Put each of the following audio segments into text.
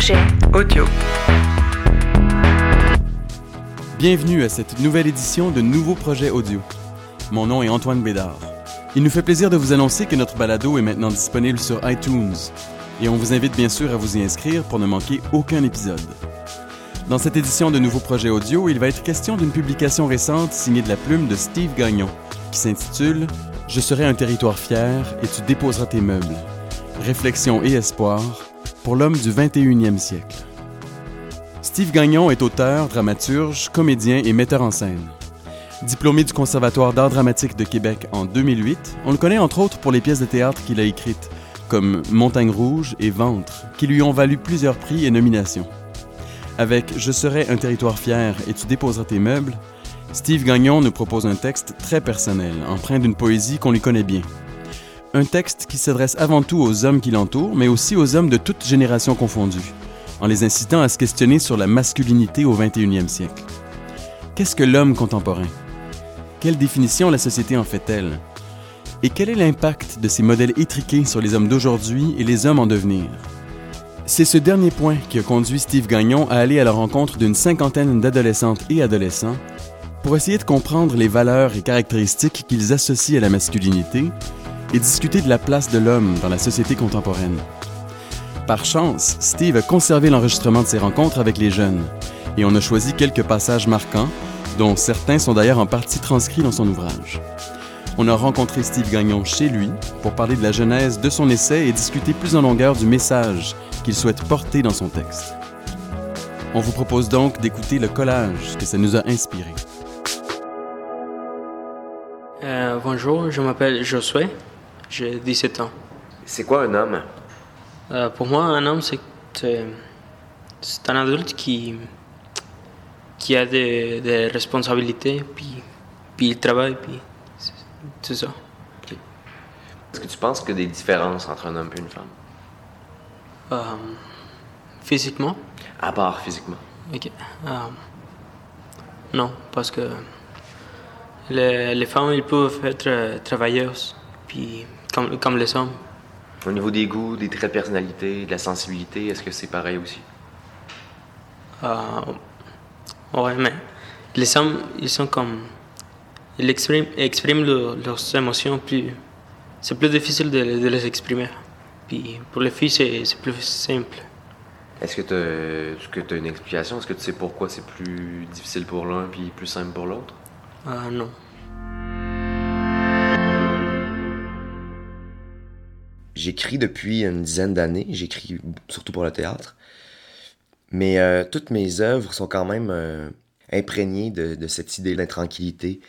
projet audio. Bienvenue à cette nouvelle édition de Nouveau Projet Audio. Mon nom est Antoine Bédard. Il nous fait plaisir de vous annoncer que notre balado est maintenant disponible sur iTunes et on vous invite bien sûr à vous y inscrire pour ne manquer aucun épisode. Dans cette édition de Nouveau Projet Audio, il va être question d'une publication récente signée de la plume de Steve Gagnon qui s'intitule Je serai un territoire fier et tu déposeras tes meubles. Réflexion et espoir pour l'homme du 21e siècle. Steve Gagnon est auteur, dramaturge, comédien et metteur en scène. Diplômé du Conservatoire d'art dramatique de Québec en 2008, on le connaît entre autres pour les pièces de théâtre qu'il a écrites, comme Montagne Rouge et Ventre, qui lui ont valu plusieurs prix et nominations. Avec Je serai un territoire fier et tu déposeras tes meubles, Steve Gagnon nous propose un texte très personnel, empreint d'une poésie qu'on lui connaît bien. Un texte qui s'adresse avant tout aux hommes qui l'entourent, mais aussi aux hommes de toutes générations confondues, en les incitant à se questionner sur la masculinité au 21e siècle. Qu'est-ce que l'homme contemporain? Quelle définition la société en fait-elle? Et quel est l'impact de ces modèles étriqués sur les hommes d'aujourd'hui et les hommes en devenir? C'est ce dernier point qui a conduit Steve Gagnon à aller à la rencontre d'une cinquantaine d'adolescentes et adolescents pour essayer de comprendre les valeurs et caractéristiques qu'ils associent à la masculinité et discuter de la place de l'homme dans la société contemporaine. Par chance, Steve a conservé l'enregistrement de ses rencontres avec les jeunes, et on a choisi quelques passages marquants, dont certains sont d'ailleurs en partie transcrits dans son ouvrage. On a rencontré Steve Gagnon chez lui pour parler de la genèse de son essai et discuter plus en longueur du message qu'il souhaite porter dans son texte. On vous propose donc d'écouter le collage que ça nous a inspiré. Euh, bonjour, je m'appelle Josué, j'ai 17 ans. C'est quoi un homme? Euh, pour moi, un homme, c'est c'est- un adulte qui, qui a des, des responsabilités, puis, puis il travaille, puis c'est- c'est ça. Est-ce que tu penses qu'il y a des différences entre un homme et une femme? Euh, physiquement, À part physiquement. ok. Euh, non, parce que les, les femmes, ils peuvent être travailleuses, puis comme, comme les hommes. Au niveau des goûts, des traits de personnalité, de la sensibilité, est-ce que c'est pareil aussi? Euh, ouais, mais les hommes, ils sont comme. Ils expriment, expriment le- leurs émotions plus. C'est plus difficile de, de les exprimer. Puis pour les filles, c'est c'est plus simple. Est-ce que tu as une explication? Est-ce que tu sais pourquoi c'est plus difficile pour l'un puis plus simple pour l'autre? Euh, non. J'écris depuis une dizaine d'années, j'écris surtout pour le théâtre. Mais euh, toutes mes œuvres sont quand même euh, imprégnées de, cette idée d'intranquillité.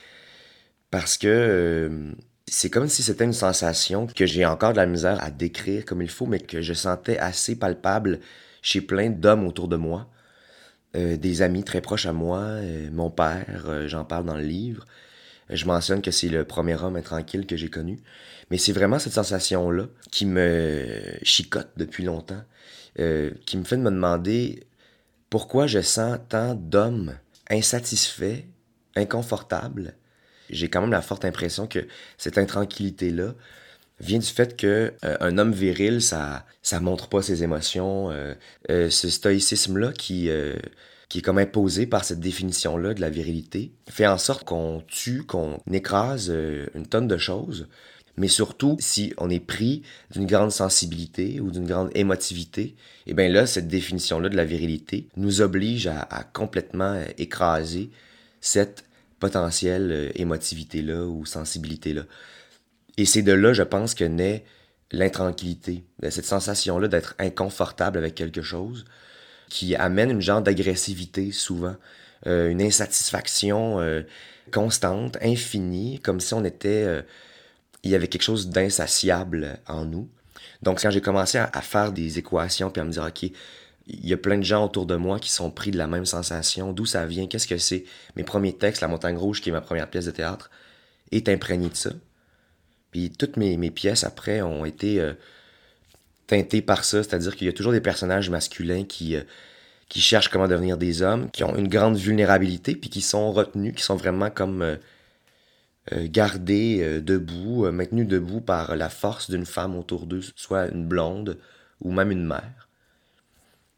Parce que euh, c'est comme si c'était une sensation que j'ai encore de la misère à décrire comme il faut, mais que je sentais assez palpable chez plein d'hommes autour de moi. Des amis très proches à moi, mon père, j'en parle dans le livre. Je mentionne que c'est le premier homme intranquille que j'ai connu. Mais c'est vraiment cette sensation-là qui me chicote depuis longtemps, euh, qui me fait de me demander pourquoi je sens tant d'hommes insatisfaits, inconfortables. J'ai quand même la forte impression que cette intranquillité-là vient du fait que euh, un homme viril, ça ça montre pas ses émotions. euh, ce stoïcisme-là qui qui est comme imposé par cette définition-là de la virilité, fait en sorte qu'on tue, qu'on écrase euh, une tonne de choses, mais surtout si on est pris d'une grande sensibilité ou d'une grande émotivité, et bien là, cette définition-là de la virilité nous oblige à, à complètement euh, écraser cette potentielle euh, émotivité-là ou sensibilité-là. Et c'est de là, je pense, que naît l'intranquillité, cette sensation-là d'être inconfortable avec quelque chose, qui amène une genre d'agressivité souvent, euh, une insatisfaction euh, constante, infinie, comme si on était, euh, il y avait quelque chose d'insatiable en nous. Donc quand j'ai commencé à, à faire des équations puis à me dire ok, il y a plein de gens autour de moi qui sont pris de la même sensation, d'où ça vient, qu'est-ce que c'est? Mes premiers textes, La Montagne Rouge, qui est ma première pièce de théâtre, est imprégné de ça. Puis toutes mes, mes pièces après ont été teintées par ça, c'est-à-dire qu'il y a toujours des personnages masculins qui, euh, qui cherchent comment devenir des hommes, qui ont une grande vulnérabilité, puis qui sont retenus, qui sont vraiment comme euh, euh, gardés debout, maintenus debout par la force d'une femme autour d'eux, soit une blonde ou même une mère.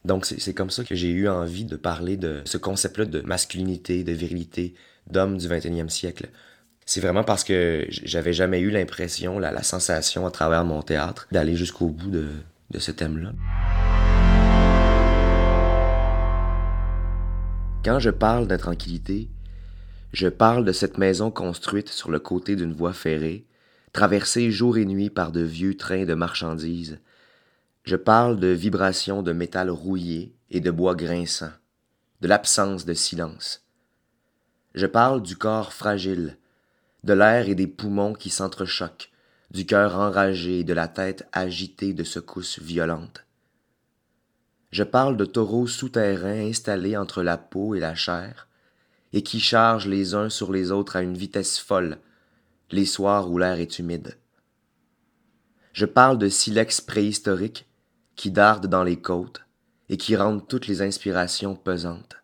Donc c'est comme ça que j'ai eu envie de parler de ce concept-là de masculinité, de virilité, d'homme du 21e siècle. C'est vraiment parce que j'avais jamais eu l'impression, la, sensation à travers mon théâtre d'aller jusqu'au bout de, de ce thème-là. Quand je parle d'intranquillité, je parle de cette maison construite sur le côté d'une voie ferrée, traversée jour et nuit par de vieux trains de marchandises. Je parle de vibrations de métal rouillé et de bois grinçant, de l'absence de silence. Je parle du corps fragile, de l'air et des poumons qui s'entrechoquent, du cœur enragé et de la tête agitée de secousses violentes. Je parle de taureaux souterrains installés entre la peau et la chair, et qui chargent les uns sur les autres à une vitesse folle, les soirs où l'air est humide. Je parle de silex préhistoriques qui dardent dans les côtes et qui rendent toutes les inspirations pesantes.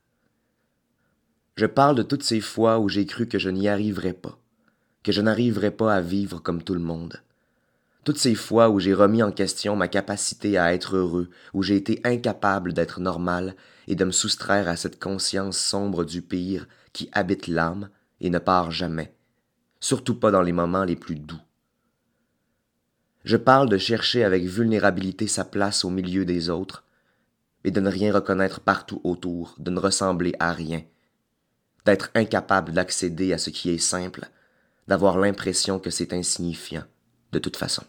Je parle de toutes ces fois où j'ai cru que je n'y arriverais pas, que je n'arriverais pas à vivre comme tout le monde toutes ces fois où j'ai remis en question ma capacité à être heureux, où j'ai été incapable d'être normal et de me soustraire à cette conscience sombre du pire qui habite l'âme et ne part jamais, surtout pas dans les moments les plus doux. Je parle de chercher avec vulnérabilité sa place au milieu des autres, et de ne rien reconnaître partout autour, de ne ressembler à rien, d'être incapable d'accéder à ce qui est simple, d'avoir l'impression que c'est insignifiant de toute façon.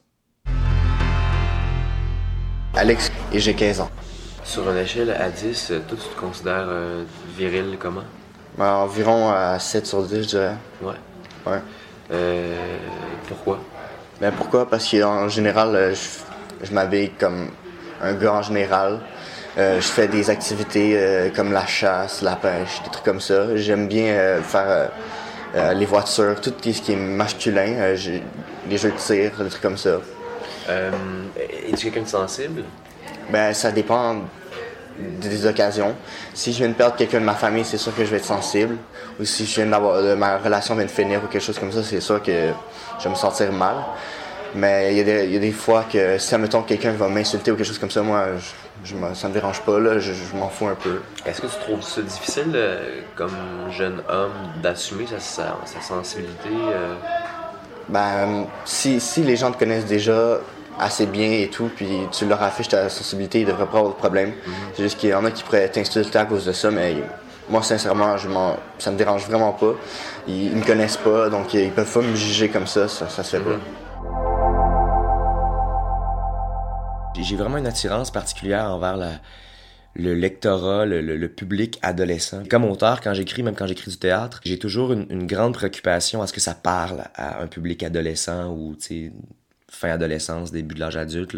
Alex et j'ai 15 ans. Sur une échelle à 10, toi, tu te considères euh, viril comment? Ben, environ à 7 sur 10, je dirais. Ouais. Ouais. Euh, pourquoi? Ben pourquoi? Parce qu'en général, euh, je, je m'habille comme un gars en général. je fais des activités comme la chasse, la pêche, des trucs comme ça. J'aime bien faire les voitures, tout ce qui est masculin, les jeux de tir, des trucs comme ça. Euh, Es-tu quelqu'un de sensible? Ben, ça dépend des occasions. Si je viens de perdre quelqu'un de ma famille, c'est sûr que je vais être sensible. Ou si je viens d'avoir ma relation vient de finir ou quelque chose comme ça, c'est sûr que je vais me sentir mal. Mais il y, a des fois que si, admettons, quelqu'un va m'insulter ou quelque chose comme ça, moi, je, me, ça me dérange pas, là, je, m'en fous un peu. Est-ce que tu trouves ça difficile, euh, comme jeune homme, d'assumer sa, sensibilité? Euh? Ben, si, si les gens te connaissent déjà, assez bien et tout, puis tu leur affiches ta sensibilité, ils devraient pas avoir de problème. Mhm. C'est juste qu'il y en a qui pourraient t'insulter à cause de ça, mais moi, sincèrement, je ça me dérange vraiment pas. Ils, me connaissent pas, donc ils peuvent pas me juger comme ça, ça, ça se fait pas. J'ai vraiment une attirance particulière envers le lectorat, le, public adolescent. Comme auteur, quand j'écris, même quand j'écris du théâtre, j'ai toujours une, grande préoccupation à ce que ça parle à un public adolescent ou fin adolescence, début de l'âge adulte,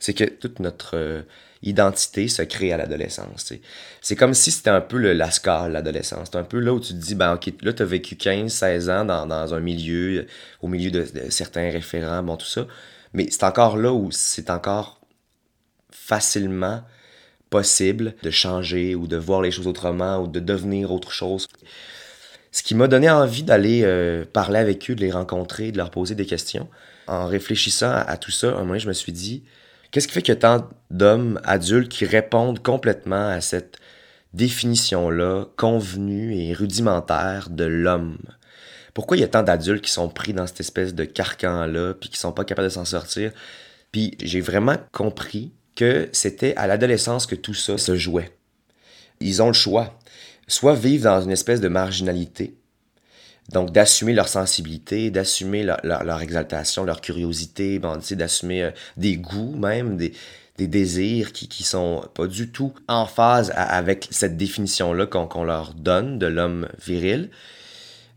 c'est que toute notre euh, identité se crée à l'adolescence. C'est comme si c'était un peu le lascar, l'adolescence. C'est un peu là où tu te dis, ben ok, là tu as vécu 15, 16 ans dans, un milieu, au milieu de, certains référents, bon tout ça. Mais c'est encore là où c'est encore facilement possible de changer ou de voir les choses autrement ou de devenir autre chose. Ce qui m'a donné envie d'aller euh, parler avec eux, de les rencontrer, de leur poser des questions en réfléchissant à, tout ça, un moment, je me suis dit, qu'est-ce qui fait a tant d'hommes adultes qui répondent complètement à cette définition-là, convenue et rudimentaire de l'homme? Pourquoi il y a tant d'adultes qui sont pris dans cette espèce de carcan-là, puis qui sont pas capables de s'en sortir? Puis j'ai vraiment compris que c'était à l'adolescence que tout ça se jouait. Ils ont le choix. Soit vivre dans une espèce de marginalité, donc, d'assumer leur sensibilité, d'assumer leur, exaltation, leur curiosité, bon, d'assumer euh, des goûts même, des, désirs qui, qui sont pas du tout en phase avec cette définition-là qu'on leur donne de l'homme viril.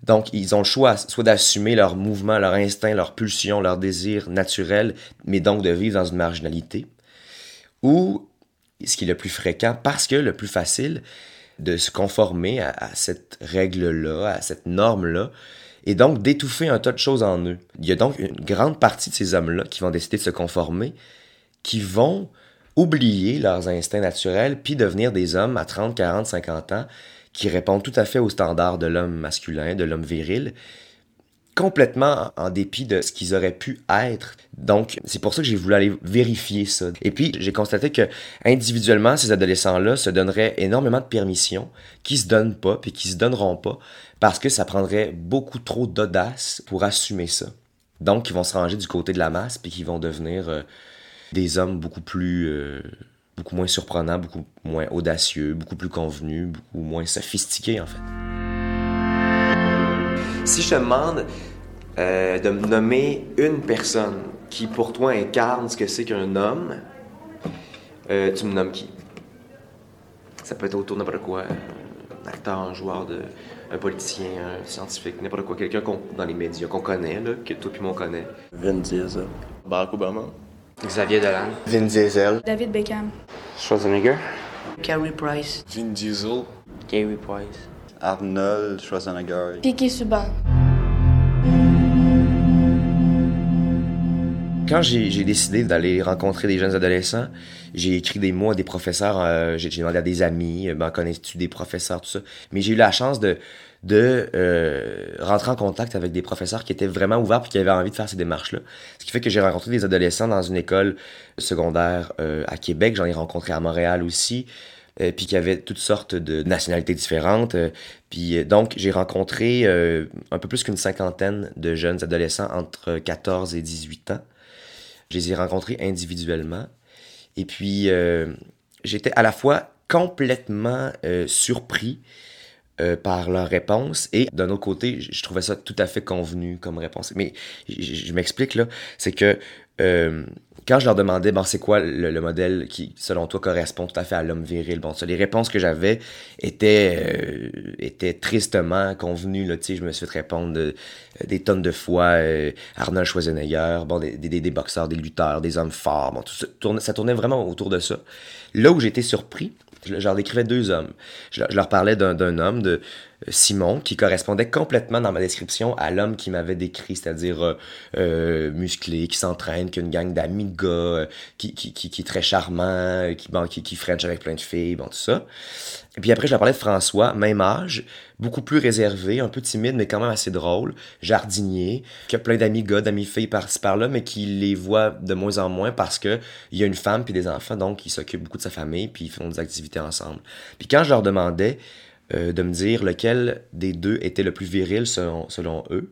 Donc, ils ont le choix soit d'assumer leur mouvement, leur instinct, leur pulsion, leur désir naturel, mais donc de vivre dans une marginalité. Ou, ce qui est le plus fréquent, parce que le plus facile, de se conformer à, cette règle-là, à cette norme-là, et donc d'étouffer un tas de choses en eux. Il y a donc une grande partie de ces hommes-là qui vont décider de se conformer, qui vont oublier leurs instincts naturels, puis devenir des hommes à 30, 40, 50 ans qui répondent tout à fait aux standards de l'homme masculin, de l'homme viril, complètement en dépit de ce qu'ils auraient pu être. Donc, c'est pour ça que j'ai voulu aller vérifier ça. Et puis, j'ai constaté que individuellement, ces adolescents-là se donneraient énormément de permissions qui se donnent pas, puis qui se donneront pas, parce que ça prendrait beaucoup trop d'audace pour assumer ça. Donc, ils vont se ranger du côté de la masse, puis qu'ils vont devenir euh, des hommes beaucoup plus... Euh, beaucoup moins surprenants, beaucoup moins audacieux, beaucoup plus convenus, beaucoup moins sophistiqués, en fait. Si je te demande euh, de me nommer une personne qui, pour toi, incarne ce que c'est qu'un homme, euh, tu me nommes qui? Ça peut être autour de n'importe quoi. Un acteur, un joueur, de, un politicien, un scientifique, n'importe quoi. Quelqu'un dans les médias qu'on connaît, là, que toi puis moi on connaît. Vin Diesel. Barack Obama. Xavier Dolan. Vin Diesel. David Beckham. Schwarzenegger. Carrie Price. Vin Diesel. Gary Price. Arnold Schwarzenegger. Piqué Subban. Quand j'ai décidé d'aller rencontrer des jeunes adolescents, j'ai écrit des mots à des professeurs, euh, j'ai demandé à des amis, ben, connais-tu des professeurs, tout ça. Mais j'ai eu la chance de, de euh, rentrer en contact avec des professeurs qui étaient vraiment ouverts et qui avaient envie de faire ces démarches-là. Ce qui fait que j'ai rencontré des adolescents dans une école secondaire euh, à Québec, j'en ai rencontré à Montréal aussi. Euh, puis qui avaient toutes sortes de nationalités différentes. Puis donc, j'ai rencontré un peu plus qu'une cinquantaine de jeunes adolescents entre 14 et 18 ans. Je les ai rencontrés individuellement. Et puis, j'étais à la fois complètement surpris par leurs réponses et d'un autre côté, je trouvais ça tout à fait convenu comme réponse. Mais je, m'explique là, c'est que quand je leur demandais, bon, c'est quoi le, modèle qui, selon toi, correspond tout à fait à l'homme viril, bon, ça, les réponses que j'avais étaient, euh, étaient tristement convenues, là, tu sais, je me suis fait répondre euh, des tonnes de fois, euh, Arnold Schwarzenegger, bon, des, des, des, boxeurs, des lutteurs, des hommes forts, bon, tout ça ça tournait vraiment autour de ça. Là où j'étais surpris, je, leur décrivais deux hommes. Je, leur parlais d'un homme, de Simon, qui correspondait complètement dans ma description à l'homme qui m'avait décrit, c'est-à-dire euh, euh, musclé, qui s'entraîne, qui a une gang d'amis gars, qui, qui, qui, est très charmant, qui, bon, qui, qui French avec plein de filles, bon, tout ça. Et puis après, je leur parlais de François, même âge, beaucoup plus réservé, un peu timide, mais quand même assez drôle, jardinier, qui a plein d'amis gars, d'amis filles par-ci par-là, mais qui les voit de moins en moins parce que il y a une femme puis des enfants, donc il s'occupe beaucoup de sa famille, puis ils font des activités ensemble. Puis quand je leur demandais euh, de me dire lequel des deux était le plus viril selon, selon eux,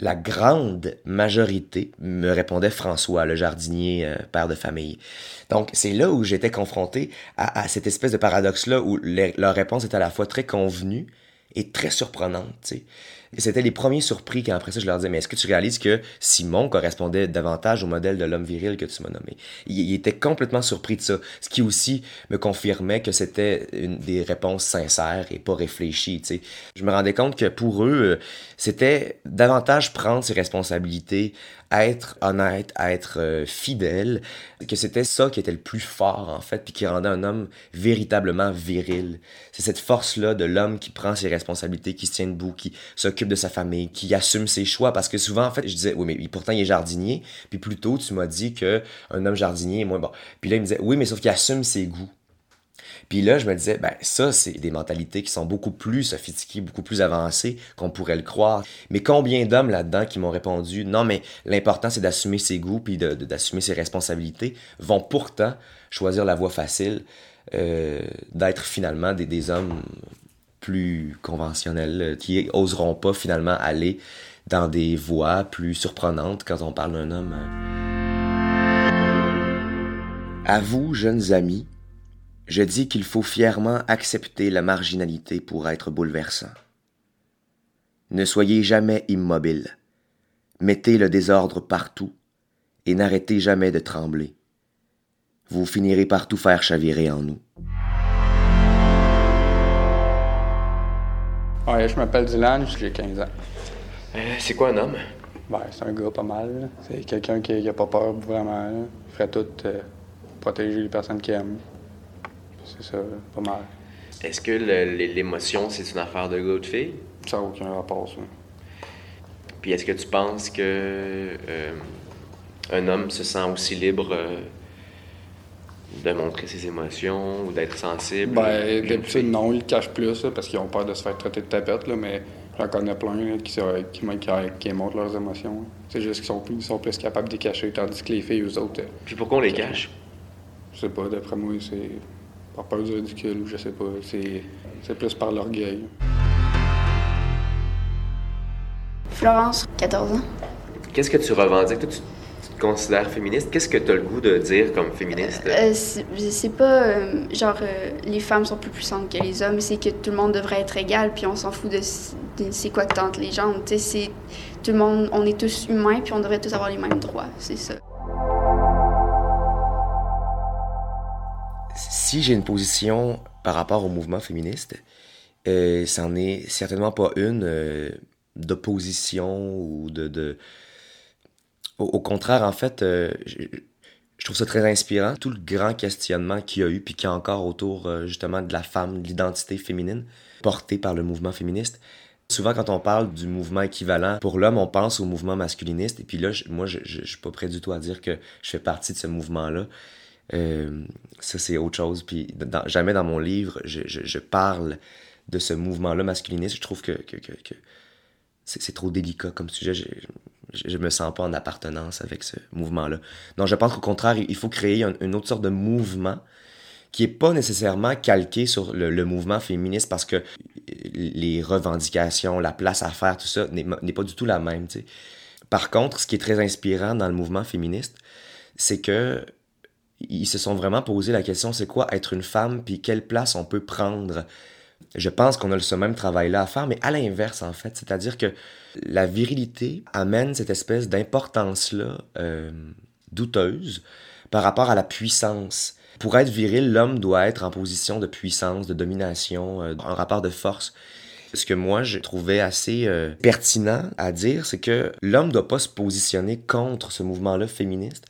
la grande majorité me répondait François, le jardinier, euh, père de famille. Donc, c'est là où j'étais confronté à, cette espèce de paradoxe-là où leur réponse est à la fois très convenue et très surprenante. Sais. C'était les premiers surpris quand après ça, je leur disais, mais est-ce que tu réalises que Simon correspondait davantage au modèle de l'homme viril que tu m'as nommé? Il, était complètement surpris de ça, ce qui aussi me confirmait que c'était des réponses sincères et pas réfléchies. sais. Je me rendais compte que pour eux, euh, c'était davantage prendre ses responsabilités, être honnête, être euh, fidèle, que c'était ça qui était le plus fort en fait, puis qui rendait un homme véritablement viril. C'est cette force-là de l'homme qui prend ses responsabilités, qui se tient debout, qui s'occupe de sa famille, qui assume ses choix, parce que souvent en fait, je disais, oui mais pourtant il est jardinier, puis plus tôt tu m'as dit que un homme jardinier moins bon. Puis là il me disait, oui mais sauf qu'il assume ses goûts. Puis là, je me disais, ben ça, c'est des mentalités qui sont beaucoup plus sophistiquées, beaucoup plus avancées qu'on pourrait le croire. Mais combien d'hommes là-dedans qui m'ont répondu, non, mais l'important, c'est d'assumer ses goûts puis d'assumer ses responsabilités, vont pourtant choisir la voie facile euh, d'être finalement des, des hommes plus conventionnels, euh, qui oseront pas finalement aller dans des voies plus surprenantes quand on parle d'un homme. À vous, jeunes amis, je dis qu'il faut fièrement accepter la marginalité pour être bouleversant. Ne soyez jamais immobile. Mettez le désordre partout et n'arrêtez jamais de trembler. Vous finirez par tout faire chavirer en nous. Ouais, je m'appelle Dylan, j'ai 15 ans. Euh, c'est quoi un homme? Ben, c'est un gars pas mal. C'est quelqu'un qui n'a pas peur vraiment. Il ferait tout euh, protéger les personnes qu'il aime. C'est ça, pas mal. Est-ce que l'émotion, c'est une affaire de gars ou de fille? Ça n'a aucun rapport, ça. Puis est-ce que tu penses que euh, un homme se sent aussi libre euh, de montrer ses émotions ou d'être sensible? Ben, d'habitude, non, ils le cachent plus parce qu'ils ont peur de se faire traiter de tapette, là, mais J'en connais plein là, qui, se- qui, qui, qui montrent leurs émotions. C'est juste qu'ils sont, plus- ils sont plus capables de les cacher, tandis que les filles, eux autres, euh, Puis pourquoi on les cache? je sais pas, d'après moi, c'est par peur du ridicule ou je sais pas. C'est c'est plus par l'orgueil. Florence, 14 ans. Qu'est-ce que tu revendiques? Toi, tu, tu te considères féministe? Qu'est-ce que tu as le goût de dire comme féministe? Euh, c'est c'est pas euh, genre euh, les femmes sont plus puissantes que les hommes, c'est que tout le monde devrait être égal, puis on s'en fout de, c'est quoi que tente les gens. Tu sais, c'est tout le monde, on est tous humains, puis on devrait tous avoir les mêmes droits, c'est ça. Si j'ai une position par rapport au mouvement féministe, euh, c'en est certainement pas une euh, d'opposition ou de... Au, contraire, en fait, euh, je, trouve ça très inspirant, tout le grand questionnement qu'il y a eu, puis qu'il y a encore autour euh, justement de la femme, de l'identité féminine, portée par le mouvement féministe. Souvent, quand on parle du mouvement équivalent pour l'homme, on pense au mouvement masculiniste. Et puis là, moi, je, je, je suis pas prêt du tout à dire que je fais partie de ce mouvement-là. Euh, ça, c'est autre chose. Puis jamais dans mon livre, je, je, parle de ce mouvement-là masculiniste. Je trouve que, que, que, que c'est trop délicat comme sujet. Je, je, me sens pas en appartenance avec ce mouvement-là. Non, je pense qu'au contraire, il faut créer un- une autre sorte de mouvement qui est pas nécessairement calqué sur le, mouvement féministe parce que les revendications, la place à faire, tout ça n'est n'est pas du tout la même. tu sais. Par contre, ce qui est très inspirant dans le mouvement féministe, c'est que ils se sont vraiment posé la question c'est quoi être une femme puis quelle place on peut prendre? Je pense qu'on a ce même travail-là à faire, mais à l'inverse, en fait. C'est-à-dire que la virilité amène cette espèce d'importance-là euh, douteuse par rapport à la puissance. Pour être viril, l'homme doit être en position de puissance, de domination, euh, un rapport de force. Ce que moi, je trouvais assez euh, pertinent à dire, c'est que l'homme ne doit pas se positionner contre ce mouvement-là féministe,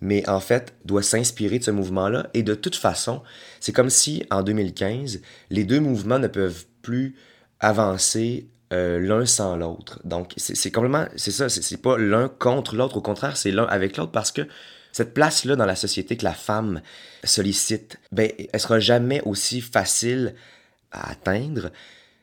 mais en fait doit s'inspirer de ce mouvement-là. Et de toute façon, c'est comme si en 2015, les deux mouvements ne peuvent plus avancer euh, l'un sans l'autre. Donc c'est complètement, c'est ça, c'est pas l'un contre l'autre, au contraire, c'est l'un avec l'autre parce que cette place-là dans la société que la femme sollicite, ben, elle sera jamais aussi facile à atteindre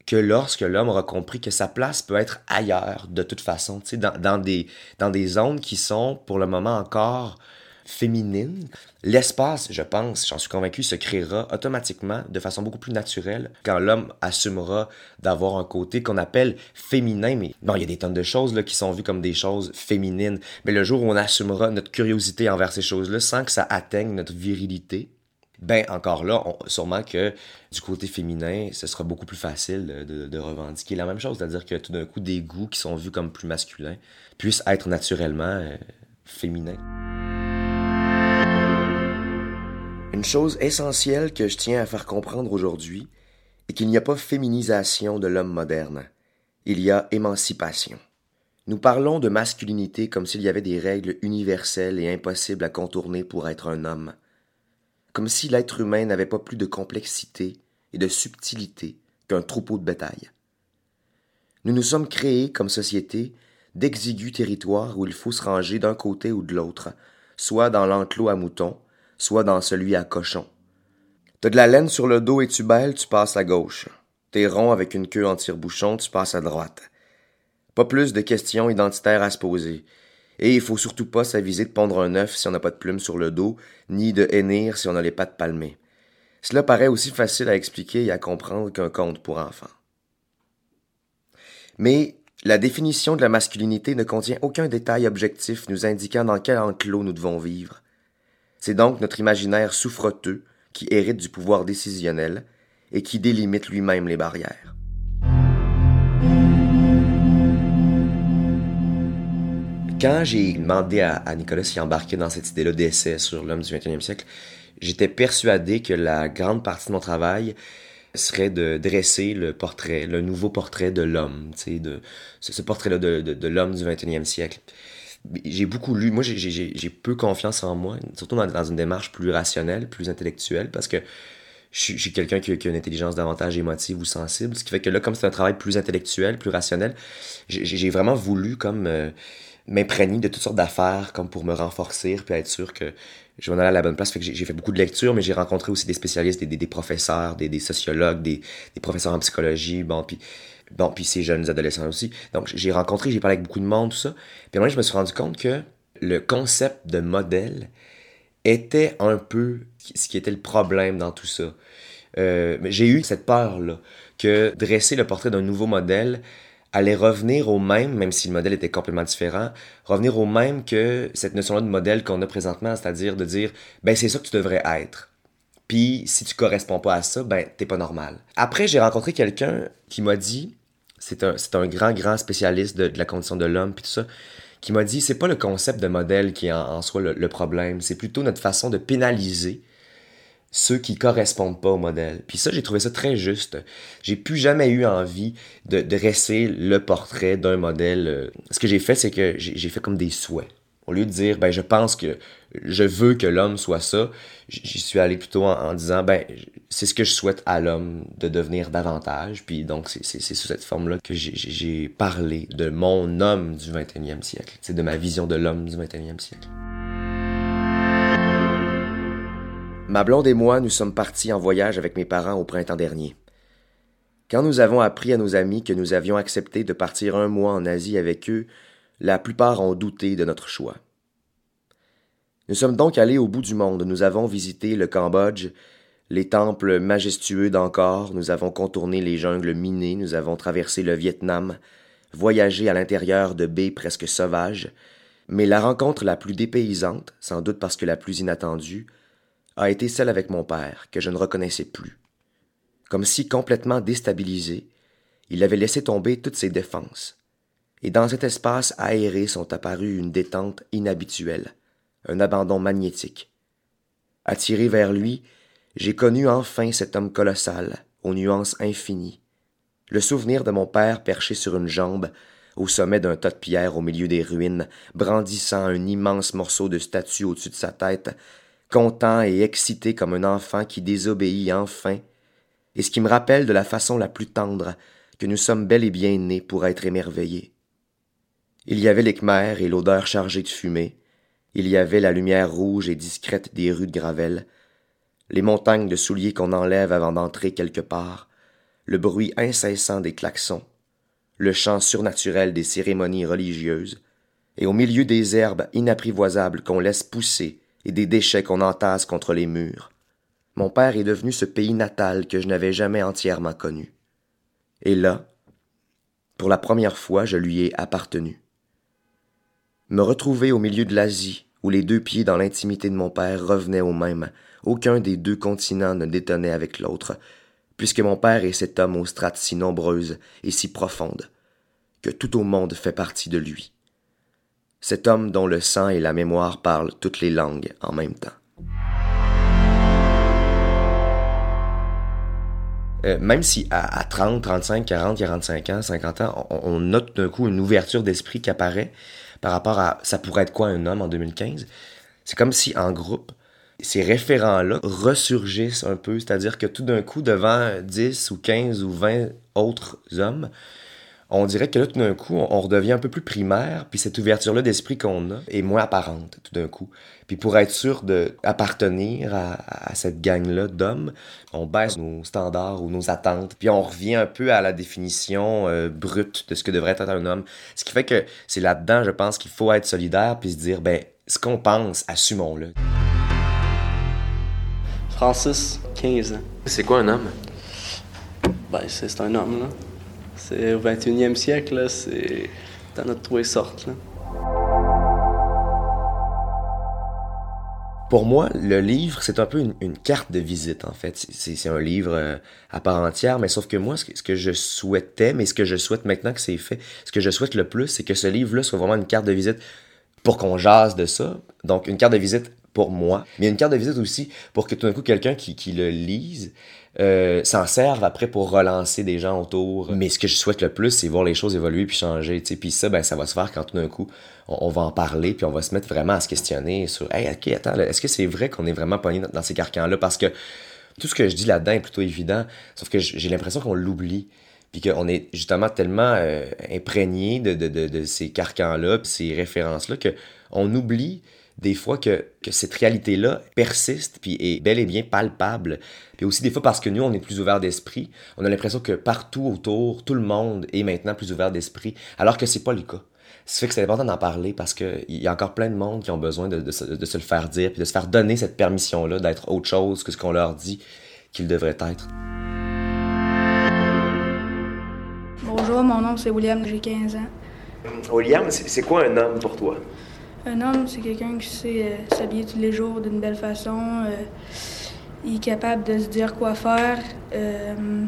que lorsque l'homme aura compris que sa place peut être ailleurs de toute façon, dans, dans, des, dans des zones qui sont pour le moment encore féminines. L'espace, je pense, j'en suis convaincu, se créera automatiquement de façon beaucoup plus naturelle quand l'homme assumera d'avoir un côté qu'on appelle féminin. Mais bon, il y a des tonnes de choses là, qui sont vues comme des choses féminines. Mais le jour où on assumera notre curiosité envers ces choses-là sans que ça atteigne notre virilité, ben encore là, on- sûrement que du côté féminin, ce sera beaucoup plus facile de revendiquer la même chose, c'est-à-dire que tout d'un coup, des goûts qui sont vus comme plus masculins puissent être naturellement euh, féminins. Une chose essentielle que je tiens à faire comprendre aujourd'hui est qu'il n'y a pas féminisation de l'homme moderne, il y a émancipation. Nous parlons de masculinité comme s'il y avait des règles universelles et impossibles à contourner pour être un homme comme si l'être humain n'avait pas plus de complexité et de subtilité qu'un troupeau de bétail. Nous nous sommes créés comme société d'exigus territoires où il faut se ranger d'un côté ou de l'autre, soit dans l'enclos à moutons, soit dans celui à cochons. T'as de la laine sur le dos et tu belles, tu passes à gauche. T'es rond avec une queue en tire-bouchon, tu passes à droite. Pas plus de questions identitaires à se poser. Et il faut surtout pas s'aviser de pondre un œuf si on n'a pas de plume sur le dos, ni de hennir si on a les pattes palmées. Cela paraît aussi facile à expliquer et à comprendre qu'un conte pour enfants. Mais la définition de la masculinité ne contient aucun détail objectif nous indiquant dans quel enclos nous devons vivre. C'est donc notre imaginaire souffreteux qui hérite du pouvoir décisionnel et qui délimite lui-même les barrières. Quand j'ai demandé à, Nicolas s'y embarquer dans cette idée-là d'essai sur l'homme du 21e siècle, j'étais persuadé que la grande partie de mon travail serait de dresser le portrait, le nouveau portrait de l'homme, ce, portrait-là de l'homme du 21e siècle. J'ai beaucoup lu, moi j'ai- peu confiance en moi, surtout dans, dans une démarche plus rationnelle, plus intellectuelle, parce que je suis, quelqu'un qui, qui a une intelligence davantage émotive ou sensible, ce qui fait que là, comme c'est un travail plus intellectuel, plus rationnel, j'ai vraiment voulu comme euh, m'imprégner de toutes sortes d'affaires comme pour me renforcer puis être sûr que je vais aller à la bonne place. Fait que j'ai fait beaucoup de lectures, mais j'ai rencontré aussi des spécialistes, des, des, professeurs, des, des sociologues, des professeurs en psychologie. Bon, puis Bon, puis ces jeunes adolescents aussi. Donc, j'ai rencontré, j'ai parlé avec beaucoup de monde, tout ça. Puis moi, je me suis rendu compte que le concept de modèle était un peu ce qui était le problème dans tout ça. Euh, j'ai eu cette peur-là que dresser le portrait d'un nouveau modèle allait revenir au même, même si le modèle était complètement différent, revenir au même que cette notion-là de modèle qu'on a présentement, c'est-à-dire de dire, ben c'est ça que tu devrais être. Puis si tu corresponds pas à ça, ben t'es pas normal. Après, j'ai rencontré quelqu'un qui m'a dit, c'est un, grand, grand spécialiste de, la condition de l'homme, puis tout ça, qui m'a dit, c'est pas le concept de modèle qui est en, soi le problème, c'est plutôt notre façon de pénaliser ceux qui correspondent pas au modèle. Puis ça, j'ai trouvé ça très juste. J'ai plus jamais eu envie de dresser le portrait d'un modèle. Euh, ce que j'ai fait, c'est que j'ai fait comme des souhaits. Au lieu de dire, ben, je pense que je veux que l'homme soit ça, j'y suis allé plutôt en, disant, ben, c'est ce que je souhaite à l'homme de devenir davantage. Puis donc, c'est sous cette forme-là que j'ai parlé de mon homme du 21e siècle. C'est de ma vision de l'homme du 21e siècle. Ma blonde et moi, nous sommes partis en voyage avec mes parents au printemps dernier. Quand nous avons appris à nos amis que nous avions accepté de partir un mois en Asie avec eux, la plupart ont douté de notre choix. Nous sommes donc allés au bout du monde. Nous avons visité le Cambodge, les temples majestueux d'Angkor, nous avons contourné les jungles minées, nous avons traversé le Vietnam, voyagé à l'intérieur de baies presque sauvages, mais la rencontre la plus dépaysante, sans doute parce que la plus inattendue, a été celle avec mon père, que je ne reconnaissais plus. Comme si complètement déstabilisé, il avait laissé tomber toutes ses défenses. Et dans cet espace aéré sont apparues une détente inhabituelle, un abandon magnétique. Attiré vers lui, j'ai connu enfin cet homme colossal, aux nuances infinies. Le souvenir de mon père perché sur une jambe, au sommet d'un tas de pierres au milieu des ruines, brandissant un immense morceau de statue au-dessus de sa tête, content et excité comme un enfant qui désobéit enfin, et ce qui me rappelle de la façon la plus tendre que nous sommes bel et bien nés pour être émerveillés. Il y avait les Khmers et l'odeur chargée de fumée, il y avait la lumière rouge et discrète des rues de Gravel, les montagnes de souliers qu'on enlève avant d'entrer quelque part, le bruit incessant des klaxons, le chant surnaturel des cérémonies religieuses, et au milieu des herbes inapprivoisables qu'on laisse pousser et des déchets qu'on entasse contre les murs. Mon père est devenu ce pays natal que je n'avais jamais entièrement connu. Et là, pour la première fois, je lui ai appartenu. Me retrouver au milieu de l'Asie, où les deux pieds dans l'intimité de mon père revenaient au même, aucun des deux continents ne détonnait avec l'autre, puisque mon père est cet homme aux strates si nombreuses et si profondes, que tout au monde fait partie de lui cet homme dont le sang et la mémoire parlent toutes les langues en même temps. Euh, même si à, 30, 35, 40, 45 ans, 50 ans, on, note d'un coup une ouverture d'esprit qui apparaît par rapport à ça pourrait être quoi un homme en 2015, c'est comme si en groupe, ces référents-là ressurgissent un peu, c'est-à-dire que tout d'un coup, devant 10 ou 15 ou 20 autres hommes, on dirait que là, tout d'un coup, on, redevient un peu plus primaire, puis cette ouverture-là d'esprit qu'on a est moins apparente, tout d'un coup. Puis pour être sûr d'appartenir à, à cette gang-là d'hommes, on baisse nos standards ou nos attentes, puis on revient un peu à la définition euh, brute de ce que devrait être un homme. Ce qui fait que c'est là-dedans, je pense, qu'il faut être solidaire, puis se dire, ben, ce qu'on pense, assumons-le. Francis, 15 ans. C'est quoi un homme? Ben, c'est un homme, là. C'est au 21e siècle, c'est dans notre trois sortes. Pour moi, le livre, c'est un peu une, carte de visite, en fait. C'est un livre euh, à part entière, mais sauf que moi, ce que, je souhaitais, mais ce que je souhaite maintenant que c'est fait, ce que je souhaite le plus, c'est que ce livre-là soit vraiment une carte de visite pour qu'on jase de ça. Donc, une carte de visite pour moi, mais une carte de visite aussi pour que tout d'un coup, quelqu'un qui, qui le lise euh, s'en servent après pour relancer des gens autour. Mais ce que je souhaite le plus, c'est voir les choses évoluer puis changer. T'sais. Puis ça, ben, ça va se faire quand tout d'un coup, on, va en parler puis on va se mettre vraiment à se questionner sur Hey, ok, attends, est-ce que c'est vrai qu'on est vraiment pogné dans, ces carcans-là? Parce que tout ce que je dis là-dedans est plutôt évident, sauf que j'ai l'impression qu'on l'oublie puis qu'on est justement tellement euh, imprégné de, de, de, de, ces carcans-là, puis ces références-là, qu'on oublie des fois que, que cette réalité-là persiste puis est bel et bien palpable. Puis aussi des fois parce que nous, on est plus ouvert d'esprit, on a l'impression que partout autour, tout le monde est maintenant plus ouvert d'esprit, alors que c'est pas le cas. Ça fait que c'est important d'en parler parce qu'il y a encore plein de monde qui ont besoin de, de, se, de se le faire dire puis de se faire donner cette permission-là d'être autre chose que ce qu'on leur dit qu'ils devraient être. Bonjour, mon nom c'est William, j'ai 15 ans. William, c'est quoi un homme pour toi? Un homme, c'est quelqu'un qui sait euh, s'habiller tous les jours d'une belle façon. Euh, il est capable de se dire quoi faire. Euh,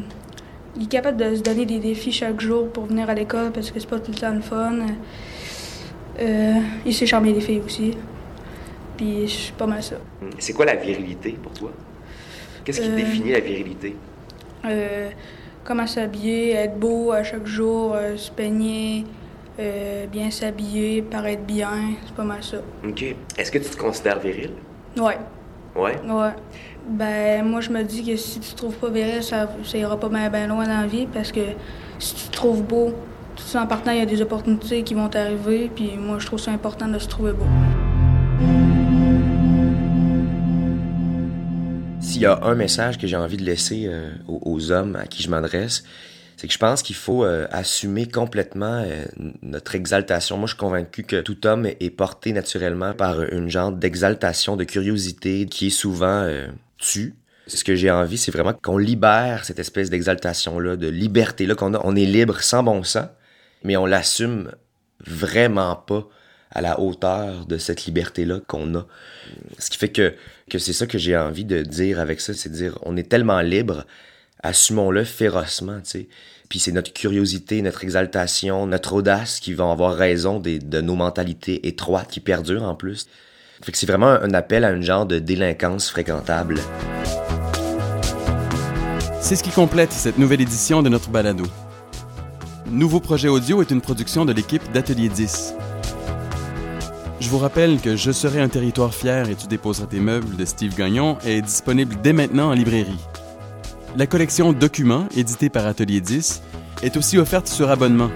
il est capable de se donner des défis chaque jour pour venir à l'école parce que c'est pas tout le temps le fun. Il sait charmer les filles aussi. Puis je suis pas mal ça. C'est quoi la virilité pour toi? Qu'est-ce qui définit la virilité? Euh, comment s'habiller, être beau à chaque jour, se peigner, euh, bien s'habiller, paraître bien, c'est pas mal ça. OK. Est-ce que tu te considères viril? Ouais. Ouais? Ouais. Ben, moi, je me dis que si tu te trouves pas viril, ça, ça ira pas bien loin dans la vie parce que si tu te trouves beau, tout ça en partant, il y a des opportunités qui vont t'arriver. Puis moi, je trouve ça important de se trouver beau. S'il y a un message que j'ai envie de laisser euh, aux, aux hommes à qui je m'adresse, c'est que je pense qu'il faut euh, assumer complètement euh, notre exaltation. Moi, je suis convaincu que tout homme est, porté naturellement par une genre d'exaltation, de curiosité qui est souvent euh, tue. Ce que j'ai envie, c'est vraiment qu'on libère cette espèce d'exaltation-là, de liberté-là qu'on a. On est libre sans bon sens, mais on l'assume vraiment pas à la hauteur de cette liberté-là qu'on a. Ce qui fait que, que c'est ça que j'ai envie de dire avec ça, c'est de dire on est tellement libre, assumons-le férocement, tu sais. Puis c'est notre curiosité, notre exaltation, notre audace qui vont avoir raison de nos mentalités étroites qui perdurent en plus. Fait que c'est vraiment un appel à une genre de délinquance fréquentable. C'est ce qui complète cette nouvelle édition de notre balado. Nouveau projet audio est une production de l'équipe d'Atelier 10. Je vous rappelle que Je serai un territoire fier et tu déposeras tes meubles de Steve Gagnon est disponible dès maintenant en librairie. La collection Documents, éditée par Atelier 10, est aussi offerte sur abonnement,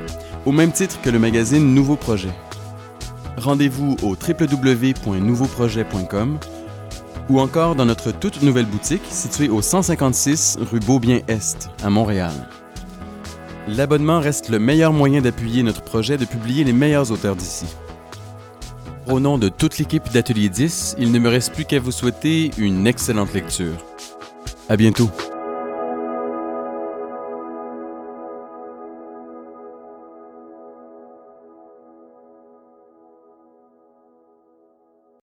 au même titre que le magazine Nouveau Projet. Rendez-vous au www.nouveauprojet.com ou encore dans notre toute nouvelle boutique située au 156 rue Beaubien-Est, à Montréal. L'abonnement reste le meilleur moyen d'appuyer notre projet de publier les meilleurs auteurs d'ici. Au nom de toute l'équipe d'Atelier 10, il ne me reste plus qu'à vous souhaiter une excellente lecture. À bientôt.